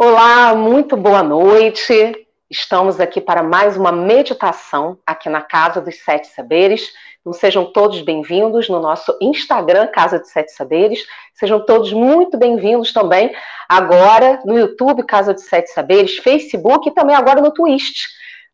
Olá, muito boa noite. Estamos aqui para mais uma meditação aqui na Casa dos Sete Saberes. Então sejam todos bem-vindos no nosso Instagram, Casa dos Sete Saberes. Sejam todos muito bem-vindos também agora no YouTube, Casa dos Sete Saberes, Facebook e também agora no Twitch.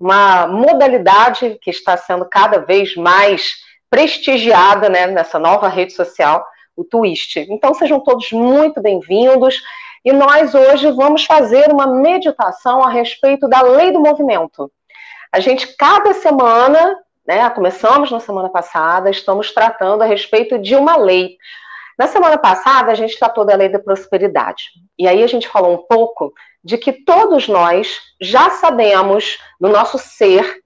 Uma modalidade que está sendo cada vez mais prestigiada né, nessa nova rede social, o Twitch. Então sejam todos muito bem-vindos. E nós hoje vamos fazer uma meditação a respeito da lei do movimento. A gente, cada semana, né, começamos na semana passada, estamos tratando a respeito de uma lei. Na semana passada, a gente tratou da lei da prosperidade. E aí a gente falou um pouco de que todos nós já sabemos no nosso ser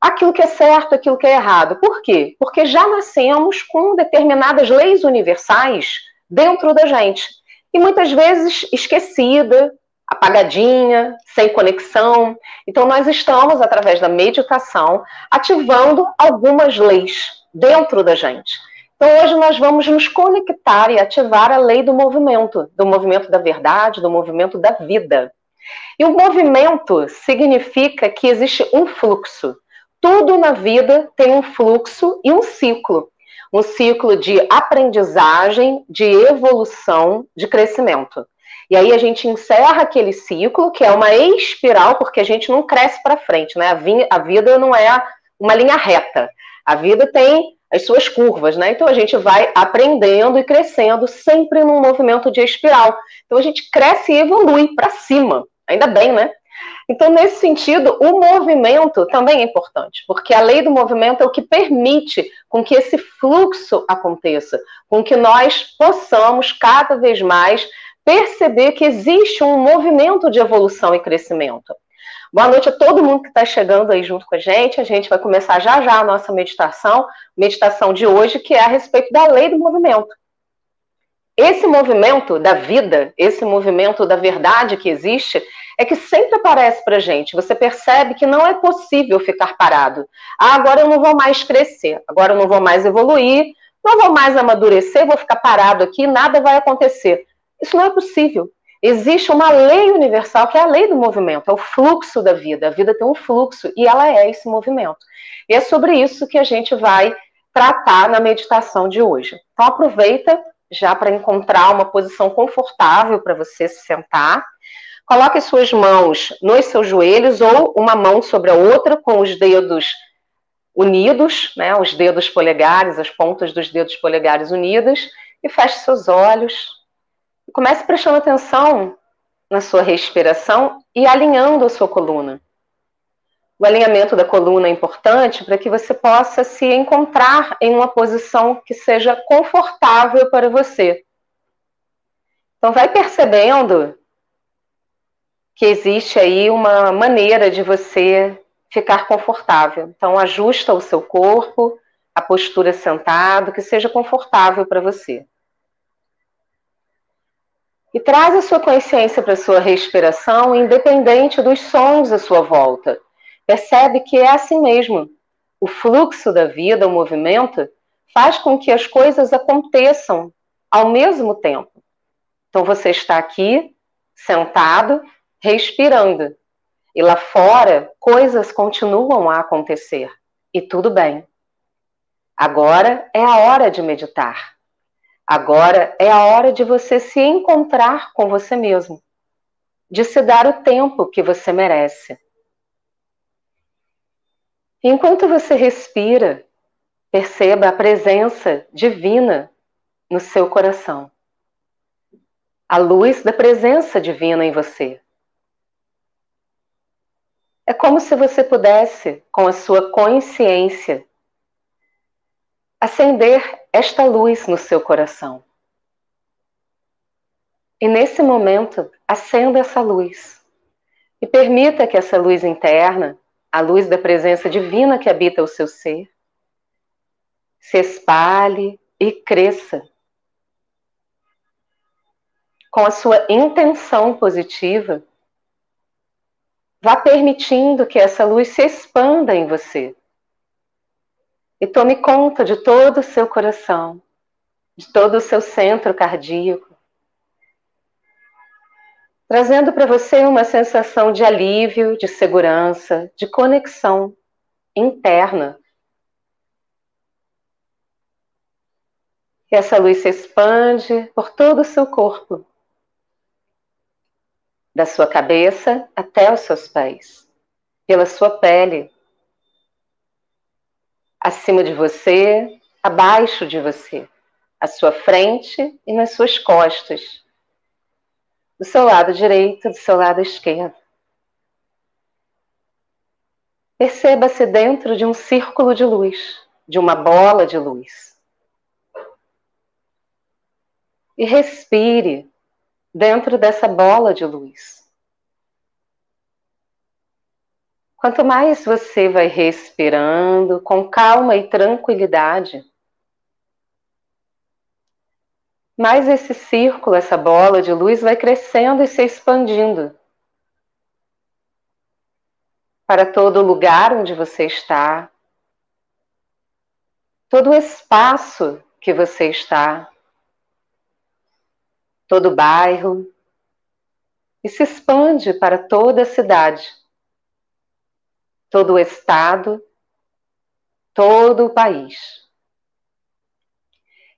aquilo que é certo, aquilo que é errado. Por quê? Porque já nascemos com determinadas leis universais dentro da gente e muitas vezes esquecida, apagadinha, sem conexão. Então, nós estamos, através da meditação, ativando algumas leis dentro da gente. Então, hoje nós vamos nos conectar e ativar a lei do movimento, do movimento da verdade, do movimento da vida. E o movimento significa que existe um fluxo. Tudo na vida tem um fluxo e um ciclo um ciclo de aprendizagem, de evolução, de crescimento. E aí a gente encerra aquele ciclo, que é uma espiral, porque a gente não cresce para frente, né? A, vida não é uma linha reta. A vida tem as suas curvas, né? Então a gente vai aprendendo e crescendo sempre num movimento de espiral. Então a gente cresce e evolui para cima. Ainda bem, né? Então, nesse sentido, o movimento também é importante, porque a lei do movimento é o que permite com que esse fluxo aconteça, com que nós possamos cada vez mais perceber que existe um movimento de evolução e crescimento. Boa noite a todo mundo que está chegando aí junto com a gente. A gente vai começar já já a nossa meditação, meditação de hoje, que é a respeito da lei do movimento. Esse movimento da vida, esse movimento da verdade que existe, é que sempre aparece para gente. Você percebe que não é possível ficar parado. Ah, agora eu não vou mais crescer, agora eu não vou mais evoluir, não vou mais amadurecer, vou ficar parado aqui, nada vai acontecer. Isso não é possível. Existe uma lei universal que é a lei do movimento, é o fluxo da vida. A vida tem um fluxo e ela é esse movimento. E é sobre isso que a gente vai tratar na meditação de hoje. Então aproveita já para encontrar uma posição confortável para você se sentar. Coloque suas mãos nos seus joelhos ou uma mão sobre a outra com os dedos unidos, né, os dedos polegares, as pontas dos dedos polegares unidas e feche seus olhos. E comece prestando atenção na sua respiração e alinhando a sua coluna. O alinhamento da coluna é importante para que você possa se encontrar em uma posição que seja confortável para você. Então, vai percebendo que existe aí uma maneira de você ficar confortável. Então, ajusta o seu corpo, a postura sentado, que seja confortável para você. E traz a sua consciência para a sua respiração, independente dos sons à sua volta. Percebe que é assim mesmo. O fluxo da vida, o movimento, faz com que as coisas aconteçam ao mesmo tempo. Então, você está aqui, sentado, respirando. E lá fora, coisas continuam a acontecer. E tudo bem. Agora é a hora de meditar. Agora é a hora de você se encontrar com você mesmo. De se dar o tempo que você merece. Enquanto você respira, perceba a presença divina no seu coração. A luz da presença divina em você. É como se você pudesse, com a sua consciência, acender esta luz no seu coração. E nesse momento, acenda essa luz. E permita que essa luz interna, a luz da presença divina que habita o seu ser, se espalhe e cresça. Com a sua intenção positiva, Vá permitindo que essa luz se expanda em você. E tome conta de todo o seu coração, de todo o seu centro cardíaco. trazendo para você uma sensação de alívio, de segurança, de conexão interna. E essa luz se expande por todo o seu corpo, da sua cabeça até os seus pés, pela sua pele, acima de você, abaixo de você, à sua frente e nas suas costas do seu lado direito, do seu lado esquerdo. Perceba-se dentro de um círculo de luz, de uma bola de luz. E respire dentro dessa bola de luz. Quanto mais você vai respirando com calma e tranquilidade, mais esse círculo, essa bola de luz vai crescendo e se expandindo para todo lugar onde você está, todo o espaço que você está, todo o bairro, e se expande para toda a cidade, todo o estado, todo o país.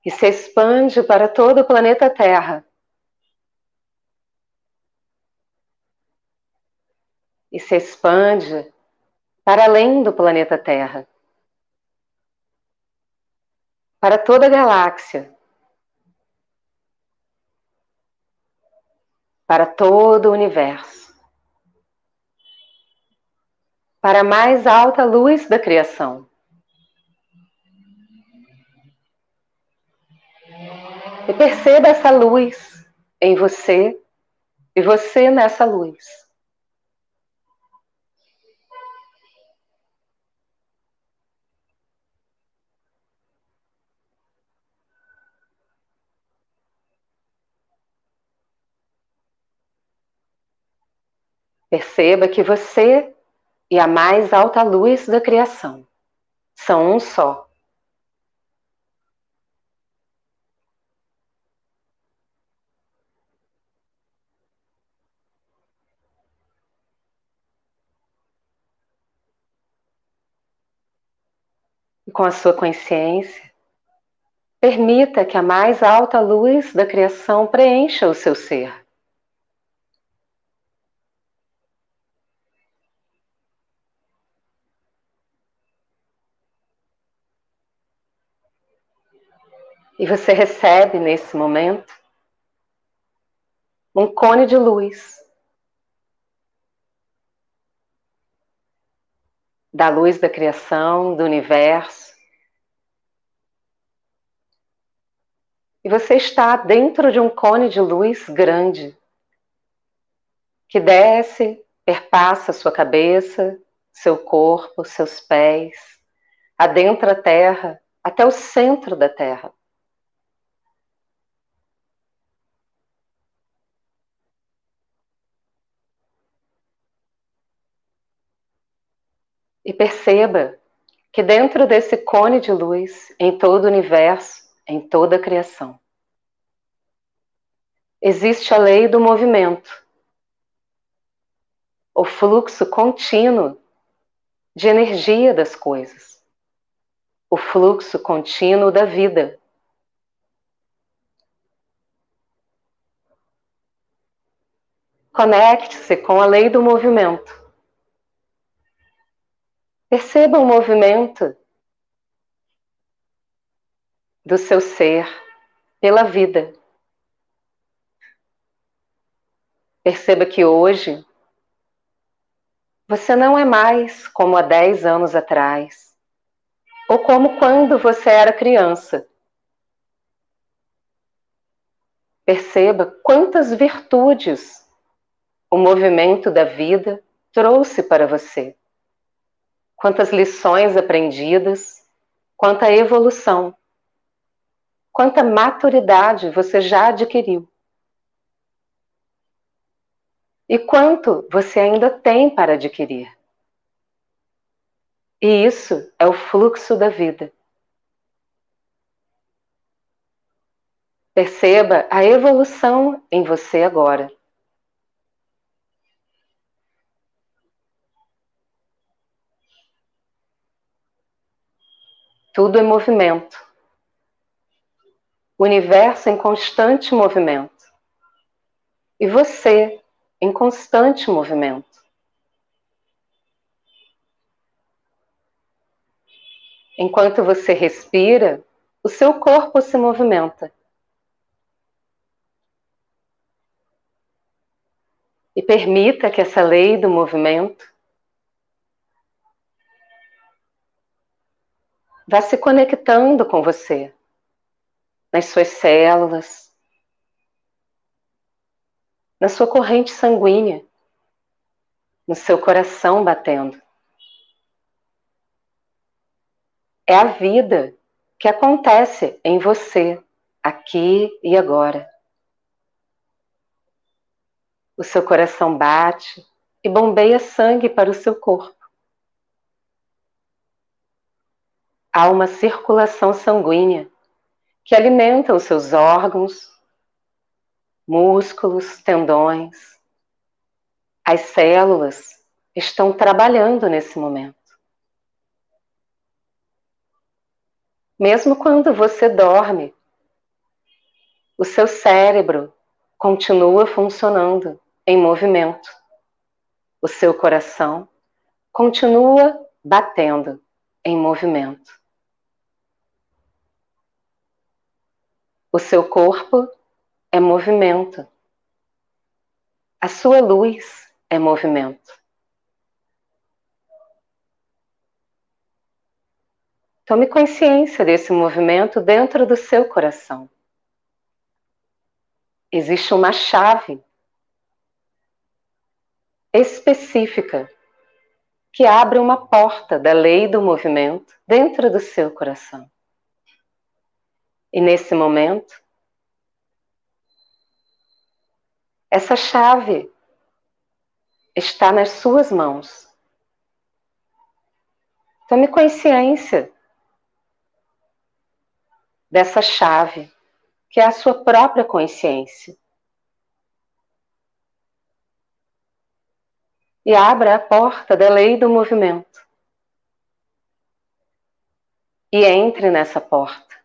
E se expande para todo o planeta Terra. E se expande para além do planeta Terra, para toda a galáxia, para todo o universo, para a mais alta luz da criação. E perceba essa luz em você e você nessa luz. Perceba que você e a mais alta luz da criação são um só. com a sua consciência, permita que a mais alta luz da criação preencha o seu ser. E você recebe nesse momento um cone de luz da luz da criação, do universo. E você está dentro de um cone de luz grande que desce, perpassa sua cabeça, seu corpo, seus pés, adentra a terra até o centro da terra. E perceba que dentro desse cone de luz, em todo o universo, em toda a criação, existe a lei do movimento, o fluxo contínuo de energia das coisas, o fluxo contínuo da vida. Conecte-se com a lei do movimento Perceba o movimento do seu ser pela vida. Perceba que hoje você não é mais como há 10 anos atrás, ou como quando você era criança. Perceba quantas virtudes o movimento da vida trouxe para você quantas lições aprendidas, quanta evolução, quanta maturidade você já adquiriu. E quanto você ainda tem para adquirir. E isso é o fluxo da vida. Perceba a evolução em você agora. Tudo é movimento. O universo em constante movimento. E você em constante movimento. Enquanto você respira, o seu corpo se movimenta. E permita que essa lei do movimento vá se conectando com você, nas suas células, na sua corrente sanguínea, no seu coração batendo. É a vida que acontece em você, aqui e agora. O seu coração bate e bombeia sangue para o seu corpo. Há uma circulação sanguínea que alimenta os seus órgãos, músculos, tendões. As células estão trabalhando nesse momento. Mesmo quando você dorme, o seu cérebro continua funcionando em movimento. O seu coração continua batendo em movimento. O seu corpo é movimento. A sua luz é movimento. Tome consciência desse movimento dentro do seu coração. Existe uma chave específica que abre uma porta da lei do movimento dentro do seu coração. E nesse momento, essa chave está nas suas mãos. Tome consciência dessa chave, que é a sua própria consciência. E abra a porta da lei do movimento. E entre nessa porta.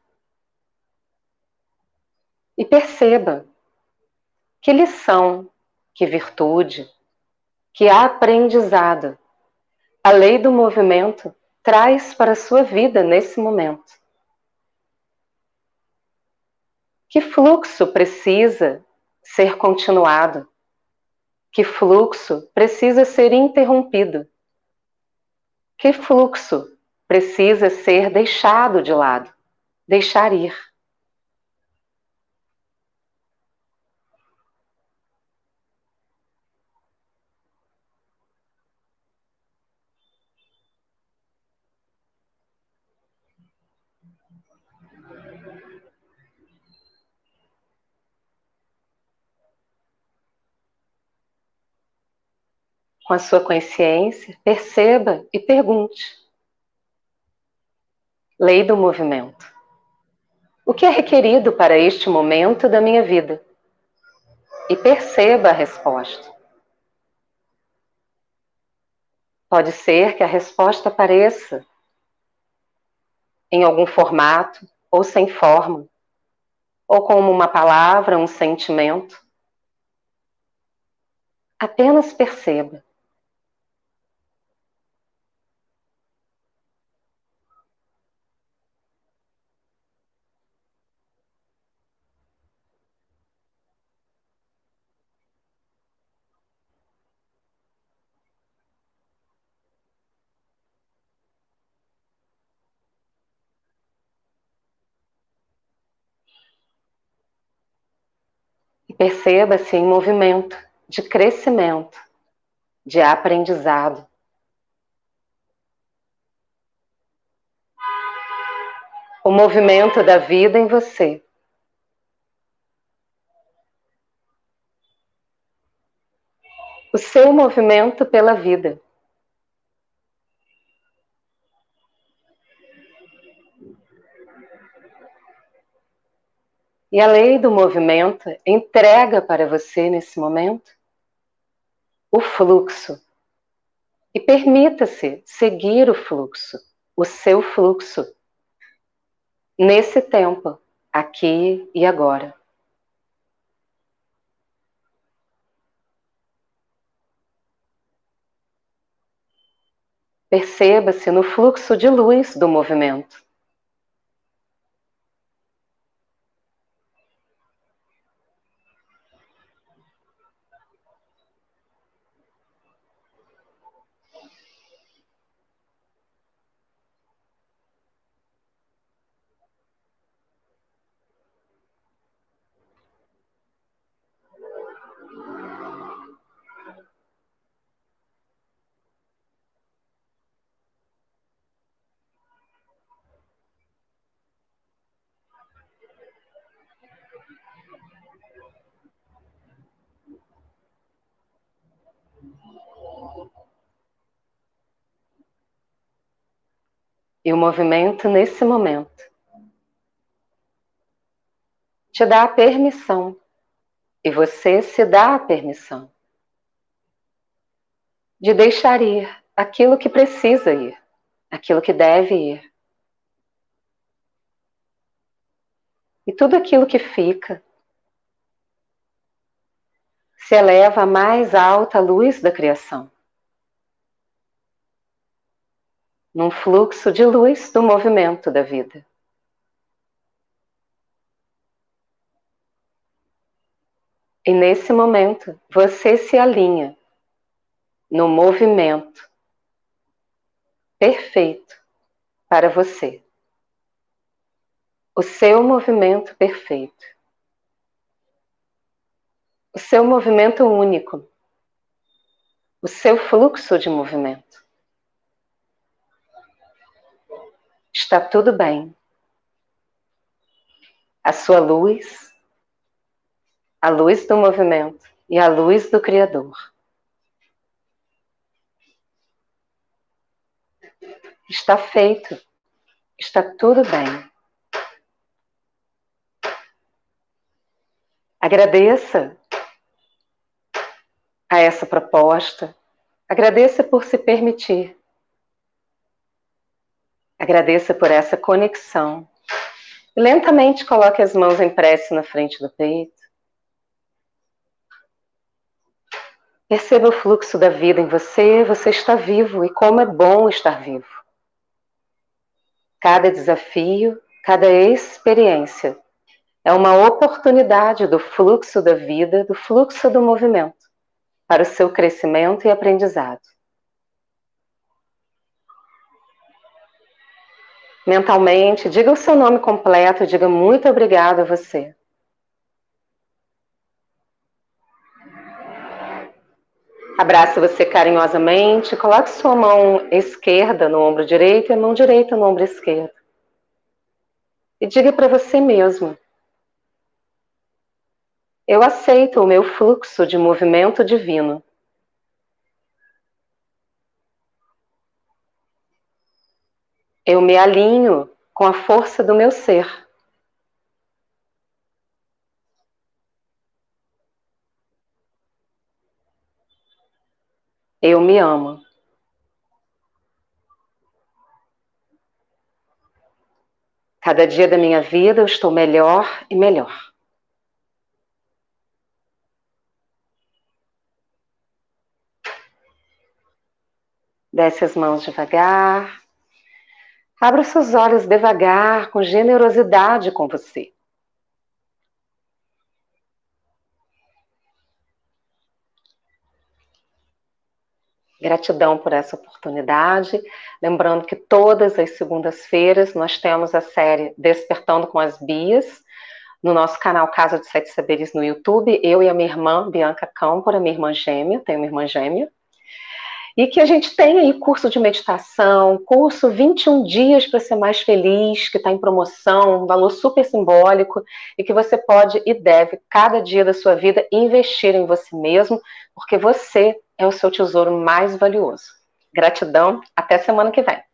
E perceba que lição, que virtude, que aprendizado a lei do movimento traz para a sua vida nesse momento. Que fluxo precisa ser continuado? Que fluxo precisa ser interrompido? Que fluxo precisa ser deixado de lado, deixar ir? Com a sua consciência, perceba e pergunte. Lei do movimento. O que é requerido para este momento da minha vida? E perceba a resposta. Pode ser que a resposta apareça em algum formato ou sem forma, ou como uma palavra, um sentimento. Apenas perceba. Perceba-se em movimento de crescimento, de aprendizado. O movimento da vida em você. O seu movimento pela vida. E a lei do movimento entrega para você nesse momento o fluxo. E permita-se seguir o fluxo, o seu fluxo, nesse tempo, aqui e agora. Perceba-se no fluxo de luz do movimento. E o movimento nesse momento te dá a permissão, e você se dá a permissão de deixar ir aquilo que precisa ir, aquilo que deve ir. E tudo aquilo que fica se eleva à mais alta luz da criação. Num fluxo de luz do movimento da vida. E nesse momento, você se alinha no movimento perfeito para você. O seu movimento perfeito. O seu movimento único. O seu fluxo de movimento. Está tudo bem. A sua luz, a luz do movimento e a luz do Criador. Está feito. Está tudo bem. Agradeça a essa proposta. Agradeça por se permitir. Agradeça por essa conexão. Lentamente coloque as mãos em prece na frente do peito. Perceba o fluxo da vida em você, você está vivo e como é bom estar vivo. Cada desafio, cada experiência é uma oportunidade do fluxo da vida, do fluxo do movimento, para o seu crescimento e aprendizado. Mentalmente, diga o seu nome completo, diga muito obrigado a você. Abrace você carinhosamente, coloque sua mão esquerda no ombro direito e a mão direita no ombro esquerdo. E diga para você mesmo: Eu aceito o meu fluxo de movimento divino. Eu me alinho com a força do meu ser. Eu me amo. Cada dia da minha vida eu estou melhor e melhor. Desce as mãos devagar. Abra seus olhos devagar, com generosidade com você. Gratidão por essa oportunidade. Lembrando que todas as segundas-feiras nós temos a série Despertando com as Bias no nosso canal Casa de Sete Saberes no YouTube. Eu e a minha irmã, Bianca Câmpora, minha irmã gêmea, tenho uma irmã gêmea. E que a gente tem aí curso de meditação, curso 21 dias para ser mais feliz, que está em promoção, um valor super simbólico, e que você pode e deve, cada dia da sua vida, investir em você mesmo, porque você é o seu tesouro mais valioso. Gratidão, até semana que vem.